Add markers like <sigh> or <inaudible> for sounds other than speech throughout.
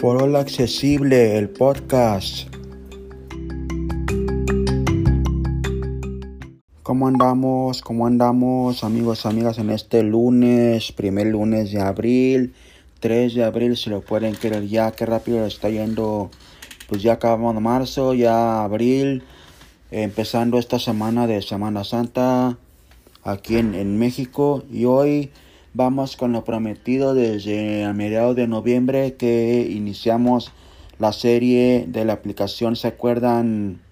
Foro Accesible, el podcast. ¿Cómo andamos? ¿Cómo andamos, amigos, amigas, en este lunes, primer lunes de abril, 3 de abril, si lo pueden querer ya, qué rápido está yendo, pues ya acabamos de marzo, ya abril, empezando esta semana de Semana Santa aquí en México y hoy Vamos con lo prometido desde a mediados de noviembre que iniciamos la serie de la aplicación, ¿se acuerdan?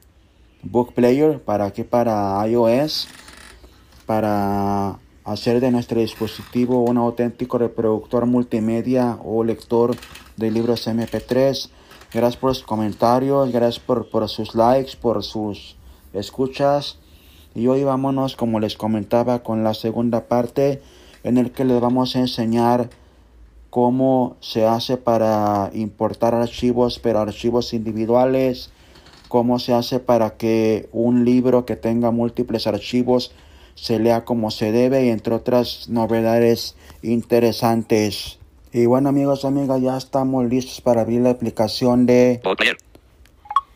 Book Player, ¿para qué? Para iOS, para hacer de nuestro dispositivo un auténtico reproductor multimedia o lector de libros MP3. Gracias por sus comentarios, gracias por, por sus likes, por sus escuchas. Y hoy vámonos, como les comentaba, con la segunda parte en el que les vamos a enseñar cómo se hace para importar archivos, pero archivos individuales, cómo se hace para que un libro que tenga múltiples archivos se lea como se debe y entre otras novedades interesantes. Y bueno amigos, amigas, ya estamos listos para abrir la aplicación de...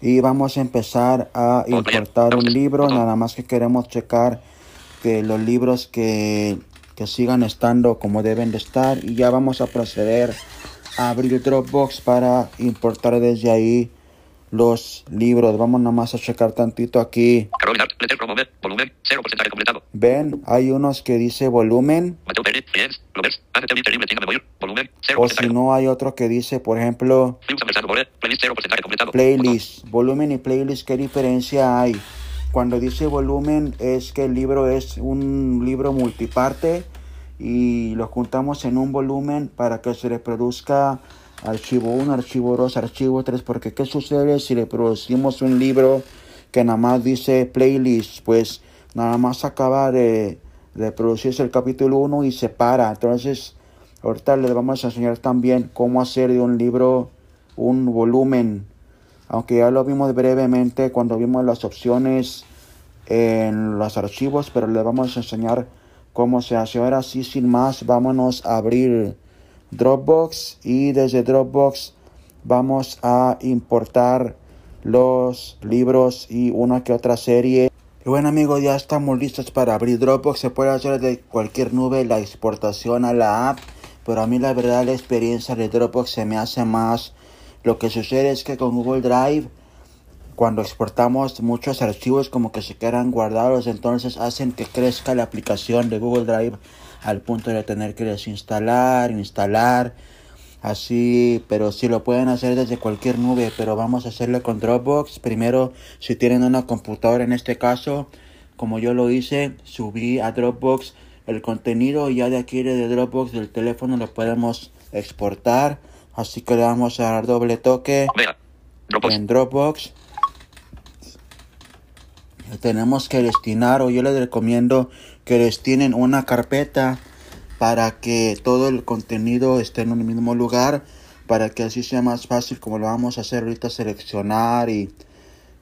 Y vamos a empezar a importar un libro, nada más que queremos checar que los libros que que sigan estando como deben de estar y ya vamos a proceder a abrir Dropbox para importar desde ahí los libros. Vamos nomás a checar tantito aquí. Ven, hay unos que dice volumen. O si no, hay otro que dice, por ejemplo, playlist. Volumen y playlist, ¿qué diferencia hay? Cuando dice volumen es que el libro es un libro multiparte y lo juntamos en un volumen para que se reproduzca archivo 1, archivo 2, archivo 3, porque ¿qué sucede si le producimos un libro que nada más dice playlist? Pues nada más acaba de, de producirse el capítulo 1 y se para. Entonces, ahorita les vamos a enseñar también cómo hacer de un libro un volumen aunque ya lo vimos brevemente cuando vimos las opciones en los archivos, pero le vamos a enseñar cómo se hace. Ahora sí, sin más, vámonos a abrir Dropbox y desde Dropbox vamos a importar los libros y una que otra serie. Y bueno amigos, ya estamos listos para abrir Dropbox. Se puede hacer de cualquier nube la exportación a la app, pero a mí la verdad la experiencia de Dropbox se me hace más lo que sucede es que con Google Drive, cuando exportamos muchos archivos como que se quedan guardados, entonces hacen que crezca la aplicación de Google Drive al punto de tener que desinstalar, instalar, así, pero si lo pueden hacer desde cualquier nube, pero vamos a hacerlo con Dropbox. Primero, si tienen una computadora en este caso, como yo lo hice, subí a Dropbox el contenido y ya de aquí de Dropbox del teléfono lo podemos exportar Así que le vamos a dar doble toque en Dropbox. Tenemos que destinar, o yo les recomiendo que destinen una carpeta para que todo el contenido esté en un mismo lugar, para que así sea más fácil como lo vamos a hacer ahorita, seleccionar y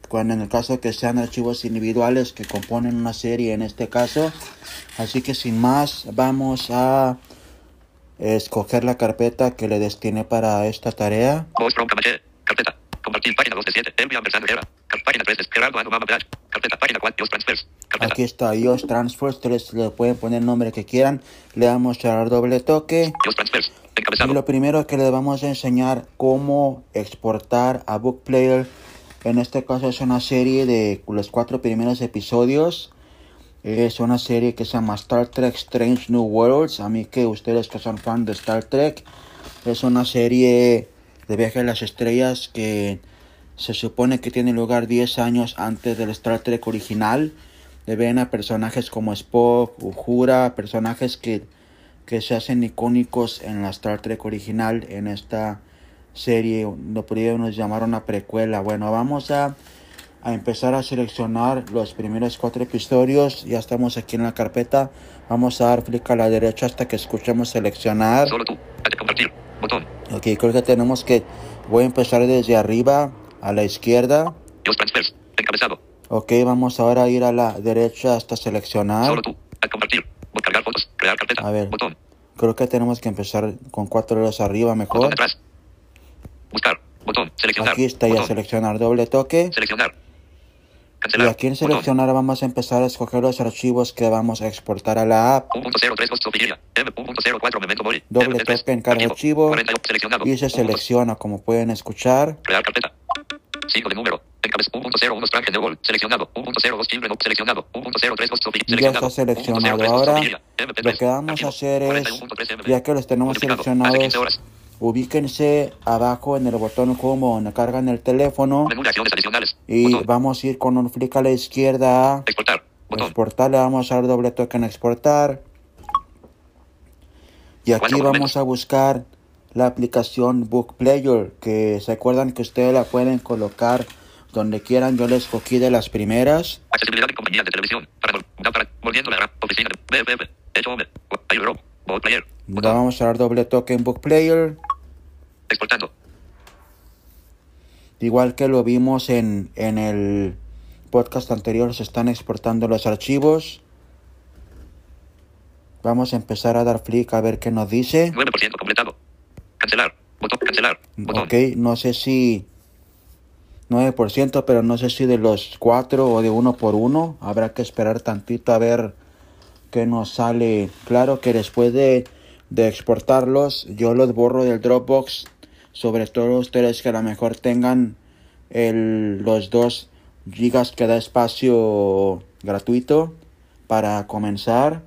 cuando en el caso que sean archivos individuales que componen una serie en este caso. Así que sin más, vamos a escoger la carpeta que le destine para esta tarea. Carpeta. Compartir página 2 de 7. Envía Página 3 Carpeta. Página 4. iOS Transfers. Carpeta. Aquí está iOS Transfers. Ustedes le pueden poner el nombre que quieran. Le damos a dar doble toque. Transfers. Y lo primero que le vamos a enseñar cómo exportar a Book Player. En este caso es una serie de los cuatro primeros episodios es una serie que se llama Star Trek Strange New Worlds. A mí que ustedes que son fan de Star Trek, es una serie de viaje a las estrellas que se supone que tiene lugar 10 años antes del Star Trek original. Le ven a personajes como Spock, Uhura, personajes que, que se hacen icónicos en la Star Trek original. En esta serie lo nos llamaron una precuela. Bueno, vamos a a empezar a seleccionar los primeros cuatro episodios. Ya estamos aquí en la carpeta. Vamos a dar clic a la derecha hasta que escuchemos seleccionar. Solo tú. Compartir. Botón. Ok, creo que tenemos que... Voy a empezar desde arriba a la izquierda. Encabezado. Ok, vamos ahora a ir a la derecha hasta seleccionar. Solo tú. A compartir. Cargar fotos. Crear carpeta. A ver. Botón. Creo que tenemos que empezar con cuatro dedos arriba mejor. Buscar. Botón. Seleccionar. Aquí está ya Botón. seleccionar doble toque. Seleccionar. Y Cancelar. aquí en Botón. seleccionar vamos a empezar a escoger los archivos que vamos a exportar a la app. 1.03 Ghost of Virginia. M.04 Memento Mori. Doble MP3. toque en cada archivo 48. Seleccionado. y se 1.0. selecciona como pueden escuchar. Crear carpeta. 5 de número. Encabez 1.01 Strange New World. Seleccionado. 1.02 Children of Seleccionado. 1.03 Ghost of Virginia. Ya está seleccionado. 1.03 Ghost of Ahora Virginia. MP3. lo que vamos a hacer es, 41.3 MB. ya que los tenemos Modificado. Hace 15 seleccionados, ubíquense abajo en el botón Home donde cargan el teléfono y vamos a ir con un flick a la izquierda a Exportar. Exportar, le vamos a dar doble toque en exportar. Y aquí vamos a buscar la aplicación Book Player, que se acuerdan que ustedes la pueden colocar donde quieran. Yo la escogí de las primeras. Accesibilidad de compañías de televisión. Para, vol- para volviendo a la oficina de BFF. Hecho player. Vamos a dar doble toque en Book Player. Exportando. Igual que lo vimos en, en el podcast anterior, se están exportando los archivos. Vamos a empezar a dar flick a ver qué nos dice. 9% completado. Cancelar. Botón. Cancelar. Botón. Ok, no sé si 9%, pero no sé si de los 4 o de uno por uno. Habrá que esperar tantito a ver qué nos sale. Claro que después de, de exportarlos, yo los borro del Dropbox. Sobre todo ustedes que a lo mejor tengan el, los 2 gigas que da espacio gratuito para comenzar.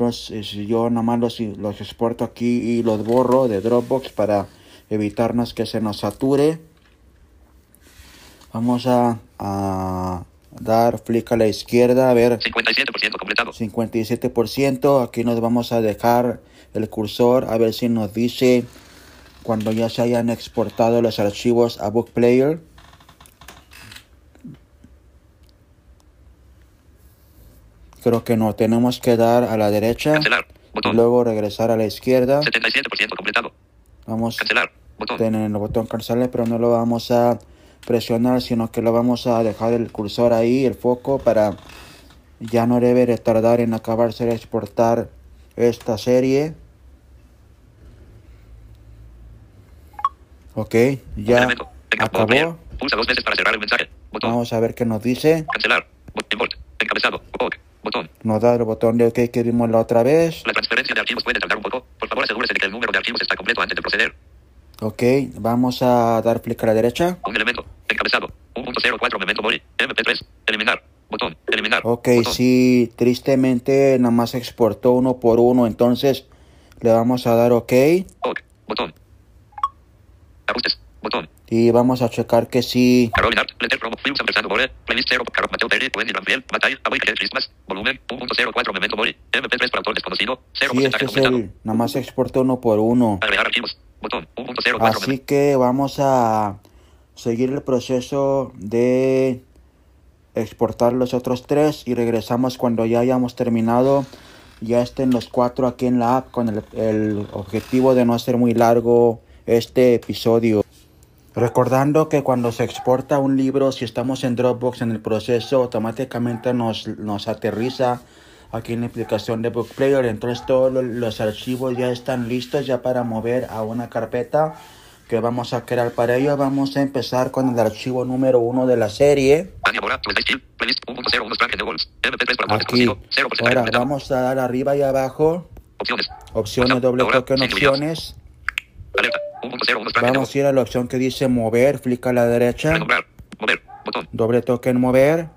Entonces yo nomás los, los exporto aquí y los borro de Dropbox para evitarnos que se nos sature. Vamos a, a dar flick a la izquierda, a ver 57% completado. 57%. Aquí nos vamos a dejar el cursor a ver si nos dice cuando ya se hayan exportado los archivos a Book Player. Creo que no, tenemos que dar a la derecha Cancelar. y Botón. luego regresar a la izquierda. 77% completado. Vamos Cancelar. Botón. tener el botón cancelar, pero no lo vamos a presionar, sino que lo vamos a dejar el cursor ahí, el foco, para ya no debe de tardar en acabarse de exportar esta serie. Ok, ya acabó. Pulsa dos veces para cerrar el mensaje. Botón. Vamos a ver qué nos dice. Cancelar. Bot-. Encabezado. OK. Botón. Nos da el botón de OK que vimos la otra vez. La transferencia de archivos puede tardar un poco. Por favor, asegúrese de que el número de archivos está completo antes de proceder. Ok, vamos a dar clic a la derecha. Un elemento. Encabezado. 1.04 Memento Mori. MP3. Eliminar. Botón. Eliminar. Ok, Botón. si tristemente nada más exportó uno por uno, entonces le vamos a dar OK OK. Botón. Ajustes. Botón. Y vamos a checar que sí. Carol Art, Letter from Films ampersand More, Playlist 0, Carol Mateo Perry, Wendy Ramfiel, Batalla, Awake Against Christmas, Volumen, 1.04 Memento Mori, MP3 por autor desconocido, 0% Sí, este es el, nada más exportó uno por uno. Agregar archivos, botón, 1.04 Así que vamos a seguir el proceso de exportar los otros tres y regresamos cuando ya hayamos terminado. Ya estén los cuatro aquí en la app con el, el objetivo de no hacer muy largo este episodio. Recordando que cuando se exporta un libro, si estamos en Dropbox en el proceso, automáticamente nos, nos aterriza aquí en la aplicación de Book Player. Entonces todos lo- los archivos ya están listos ya para mover a una carpeta que vamos a crear para ello. Vamos a empezar con el archivo número uno de la serie. Anya Bora, Tuesday Skill, Playlist, 1.01 Strange New Worlds, MP3 por autor Aquí. desconocido, 0% Ahora vamos a dar arriba y abajo. Opciones. Opciones, doble toque en opciones. Alerta, 1.01 Strange New Vamos a ir a la opción que dice mover, flick a la derecha. Renombrar, mover, botón, Doble toque en mover.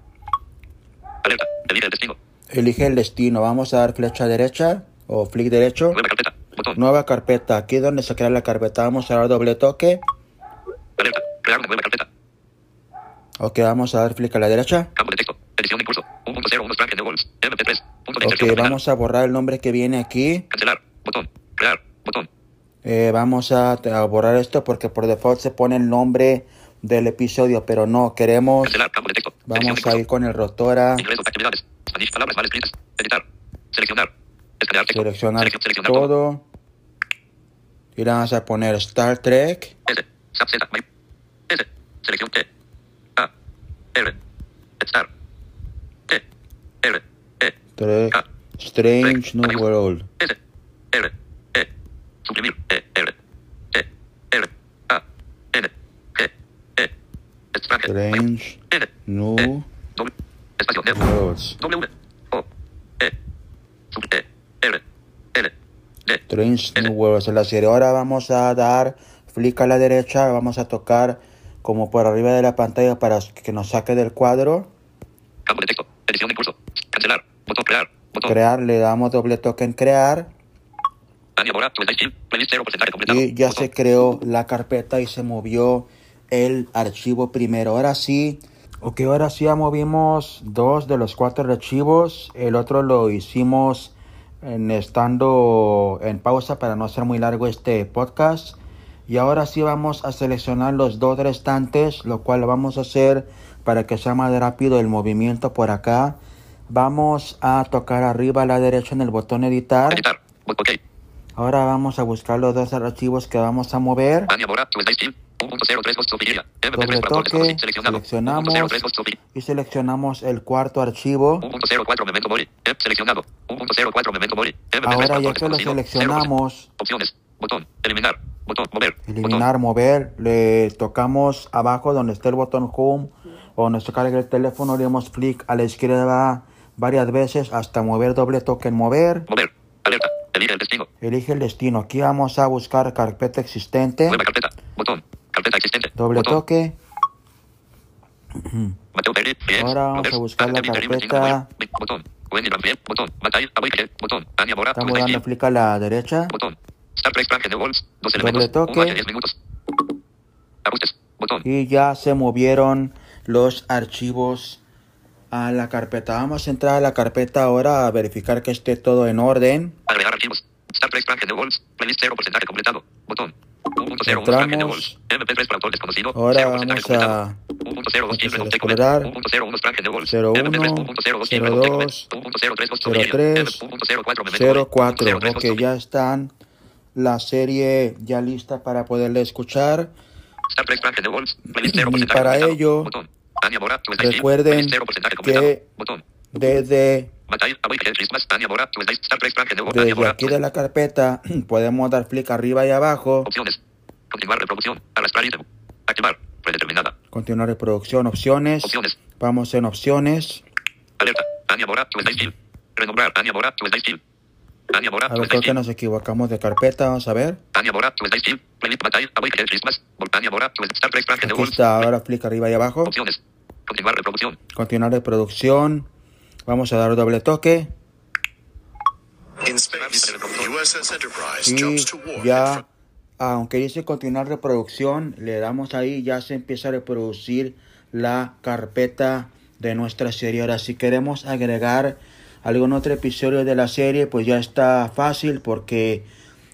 alerta, elige el destino, Elige el destino. Vamos a dar flecha derecha o flick derecho. nueva carpeta, botón, Nueva carpeta. Aquí donde se crea la carpeta vamos a dar doble toque. alerta, crear una nueva carpeta, Ok, vamos a dar flick a la derecha. campo de texto, edición de curso, 1.01 Strange New Worlds, MP3, punto de Ok, vamos a borrar el nombre que viene aquí. Cancelar. Eh, vamos a, a borrar esto porque por default se pone el nombre del episodio, pero no, queremos... Cancelar. Campo de texto. Edición de Vamos a ir con el rotora. Inglés. Actividades. Spanish. Palabras mal escritas. Editar. Seleccionar. Escanear texto. Seleccionar Selec- seleccionar todo. todo. Y le vamos a poner Star Trek. S. Z. My- S. Selección T. A. R. Star. T. R. E. Trek. Strange New World. S. R. E. Suprimir. E. R. T. R. A. Strange N. New W. Espacio. F. Worlds. W. O. E. Sub E. R. L. D. Strange New Worlds en la serie. Ahora vamos a dar flick a la derecha. Vamos a tocar como por arriba de la pantalla para que nos saque del cuadro. Campo de texto. Edición de curso. Cancelar. Botón crear. Botón. Crear, le damos doble toque en crear. Ania Mora. Tu Style. Playlist 0 porcentaje completado. Y ya se creó la carpeta y se movió el archivo primero. Ahora sí, ok, ahora sí ya movimos dos de los cuatro archivos. El otro lo hicimos en estando en pausa para no hacer muy largo este podcast. Y ahora sí vamos a seleccionar los dos restantes, lo cual lo vamos a hacer para que sea más rápido el movimiento por acá. Vamos a tocar arriba a la derecha en el botón editar. Editar. Ahora vamos a buscar los dos archivos que vamos a mover. Tu Style. 1.03 Voz Sofilia. Doble MP3 para toque, seleccionamos 1.03 Voz Sofilia. y seleccionamos el cuarto archivo. 1.04 Memento Mori. Seleccionado. 1.04 Memento Mori. MP3 Ahora ya que lo seleccionamos, Opciones. Botón. Eliminar. Botón. Mover. eliminar, mover, le tocamos abajo donde está el botón home o se carga el teléfono, le damos clic a la izquierda varias veces hasta mover doble toque en mover. Mover. Alerta. Elige el destino. Elige el destino. Aquí vamos a buscar carpeta existente. Nueva carpeta. Botón. Carpeta existente. Doble Botón. toque. Mateo Ahora vamos a buscar la carpeta. Botón. Estamos dando clic a la derecha. Botón. Doble toque. Un de 10 minutos. Ajustes. Botón. y ya se movieron los archivos a la carpeta. Vamos a entrar a la carpeta ahora a verificar que esté todo en orden. Agregar archivos. Playlist 0 porcentaje completado. Botón. 1.01 Entramos. Frank and the Wolves. MP3 para autor desconocido. Ahora 0 porcentaje vamos a 1.02 Children of a Tecumseh. explorar. 1.01 Frank and the Wolves. 01, MP3 1.02 Children of Tecumseh. 02, 1.03 Ghost of Virginia. 03, 1.04 Memento Mori. 04. 1.03 Ghost Ok, ya están la serie ya lista para poderle escuchar. Star Trek Frank and the Wolves. Playlist 0 Y para ello, recuerden Playlist 0 porcentaje completado. que. Desde, Desde aquí de la carpeta <clears throat> podemos dar clic arriba y abajo. Opciones. Continuar reproducción. Arrastrar ítem. Activar. Predeterminada. Continuar reproducción, opciones. Opciones. Vamos en opciones. Alerta. Ania Mora. Tu Style. Renombrar. Ania Mora. Tu Style. Ania Mora. A ver, creo que nos equivocamos de carpeta. Vamos a ver. Ania Mora. Tu Style. Playlist. Batalla. Aboy Christmas. Ania Mora. Tu Star Trek Frank Aquí está, ahora clic arriba y abajo. Opciones. Continuar reproducción. Continuar reproducción. Vamos a dar doble toque. Y ya, aunque dice continuar reproducción, le damos ahí, ya se empieza a reproducir la carpeta de nuestra serie. Ahora, si queremos agregar algún otro episodio de la serie, pues ya está fácil porque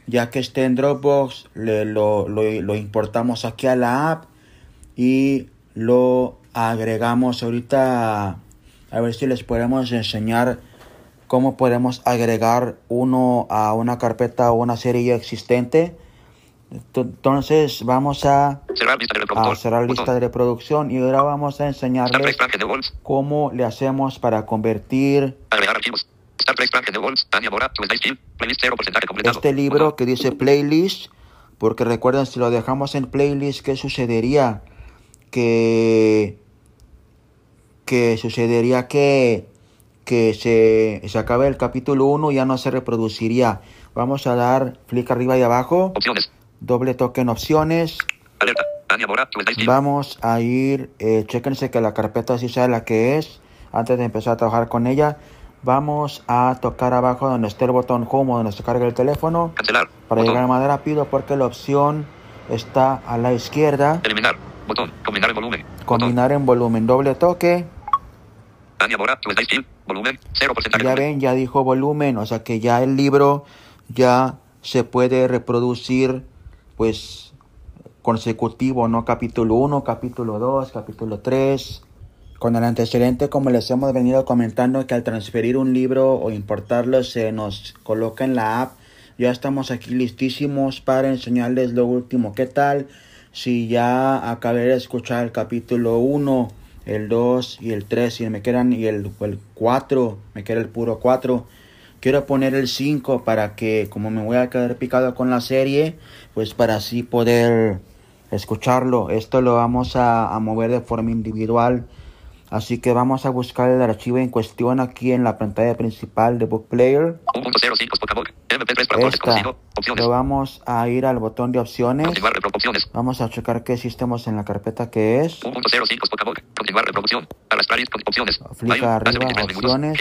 ya que esté en Dropbox, le, lo, lo, lo importamos aquí a la app y lo agregamos ahorita. A ver si les podemos enseñar cómo podemos agregar uno a una carpeta o una serie ya existente. Ent- Entonces vamos a, Cerrar lista de cerrar lista de reproducción y ahora vamos a enseñarles cómo le hacemos para convertir Agregar archivos. Star Trek Frank and the Wolves. Ania Mora. Tu Style. Playlist 0 porcentaje completado. este libro que dice playlist, porque recuerden si lo dejamos en playlist, ¿qué sucedería? Que, que sucedería que, que se, se acabe el capítulo 1 y ya no se reproduciría. Vamos a dar clic arriba y abajo, Opciones. doble toque en opciones. Alerta. Mora. Vamos a ir, eh, chéquense que la carpeta sí sea la que es antes de empezar a trabajar con ella. Vamos a tocar abajo donde esté el botón home o donde se carga el teléfono Cancelar. para Botón. llegar más rápido porque la opción está a la izquierda. Eliminar. Botón. Combinar en volumen. Botón. Combinar en volumen doble toque. Ania Mora. Tu Style. Volumen. 0 porcentaje Ya ven, ya dijo volumen, o sea que ya el libro ya se puede reproducir pues consecutivo, ¿no? Capítulo 1, capítulo 2, capítulo 3. Con el antecedente, como les hemos venido comentando, que al transferir un libro o importarlo se nos coloca en la app. Ya estamos aquí listísimos para enseñarles lo último. ¿Qué tal? Si ya acabé de escuchar el capítulo 1, el 2 y el 3 y me quedan y el, el 4, me queda el puro 4. Quiero poner el 5 para que como me voy a quedar picado con la serie, pues para así poder escucharlo. Esto lo vamos a, mover de forma individual. Así que vamos a buscar el archivo en cuestión aquí en la pantalla principal de Book Player. 1.05 Pocabook. MP3 para todo Esta. Lo vamos a ir al botón de opciones. Vamos a checar qué sistema en la carpeta que es. 1.05 Pocabook. Continuar reproducción. Arrastrar opciones. Flica arriba, 23 minutos. opciones.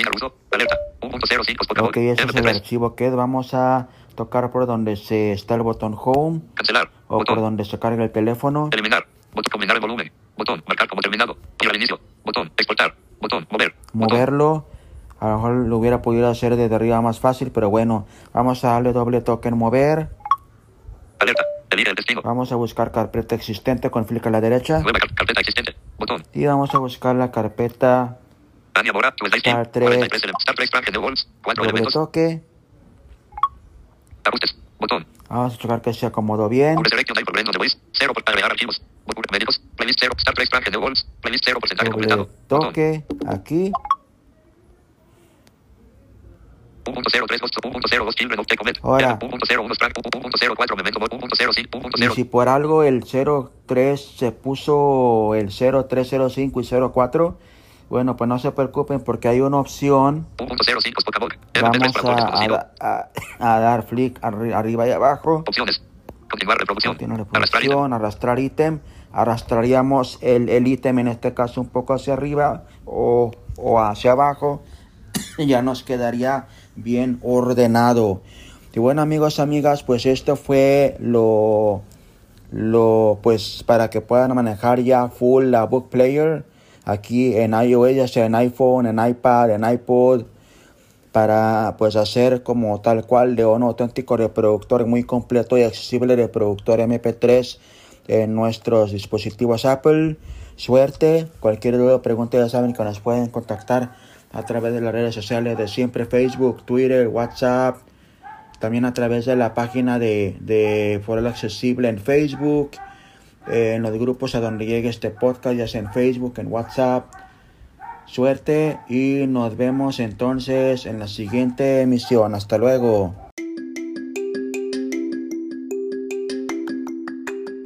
Alerta. 1.05 Pocabook. Ok, ese es el MP3. archivo que. Vamos a tocar por donde se está el botón Home Cancelar. o por donde se carga el teléfono. Eliminar. Botón. Combinar el volumen. Botón. Marcar como terminado. Ir al inicio. Botón. Exportar. Botón. Mover. Botón. A lo mejor lo hubiera podido hacer desde arriba más fácil, pero bueno, vamos a darle doble toque en mover. Alerta. Elige el destino. Vamos a buscar carpeta existente con clic a la derecha. Nueva car- carpeta existente. Botón. Y vamos a buscar la carpeta Star Trek. 43 ele- Star Trek Frank New Worlds. Cuatro doble elementos. toque. Ajustes. Botón. Vamos a checar que se acomodó bien. De. Cero por agregar archivos. Médicos. Playlist. Star. Playlist porcentaje completado. Toque aquí. Ahora. 1.01 Frank. 1.04 Memento. 1.05. Y si 1.0. por algo el 03 se puso el 0305 y 04, bueno, pues no se preocupen porque hay una opción. 1.05 Pocabook. Vamos MP3 para todo a, a- a- dar flick arri- arriba y abajo. Opciones. Continuar reproducción. Tiene Arrastrar ítem. reproducción, arrastrar ítem. Arrastraríamos el el ítem en este caso un poco hacia arriba o, o hacia abajo. Y <coughs> ya nos quedaría bien ordenado. Y bueno amigos, amigas, pues esto fue lo, lo pues para que puedan manejar ya full la Book Player aquí en iOS, ya sea en iPhone, en iPad, en iPod para pues hacer como tal cual de un auténtico reproductor muy completo y accesible reproductor MP3 en nuestros dispositivos Apple. Suerte, cualquier duda o pregunta ya saben que nos pueden contactar a través de las redes sociales de siempre Facebook, Twitter, WhatsApp, también a través de la página de, de Foro Accesible en Facebook, eh, en los grupos a donde llegue este podcast, ya sea en Facebook, en WhatsApp. Suerte y nos vemos entonces en la siguiente emisión. Hasta luego.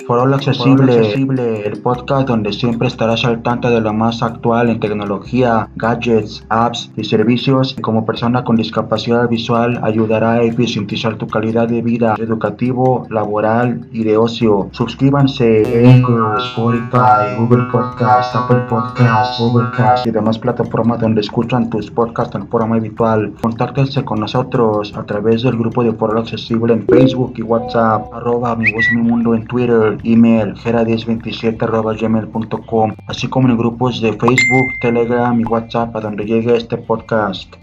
Foro Accesible, el podcast donde siempre estarás al tanto de lo más actual en tecnología, gadgets, apps y servicios. Como persona con discapacidad visual, ayudará a eficientizar tu calidad de vida, educativo, laboral y de ocio. Suscríbanse en Spotify, Google Podcast, Apple Podcast, Overcast y demás plataformas donde escuchan tus podcasts en forma habitual. Contáctense con nosotros a través del grupo de Foro Accesible en Facebook y WhatsApp, arroba mi voz mi mundo en Twitter, email gera1027 arroba gmail.com, así como en grupos de Facebook, Telegram y WhatsApp a donde llegue este podcast.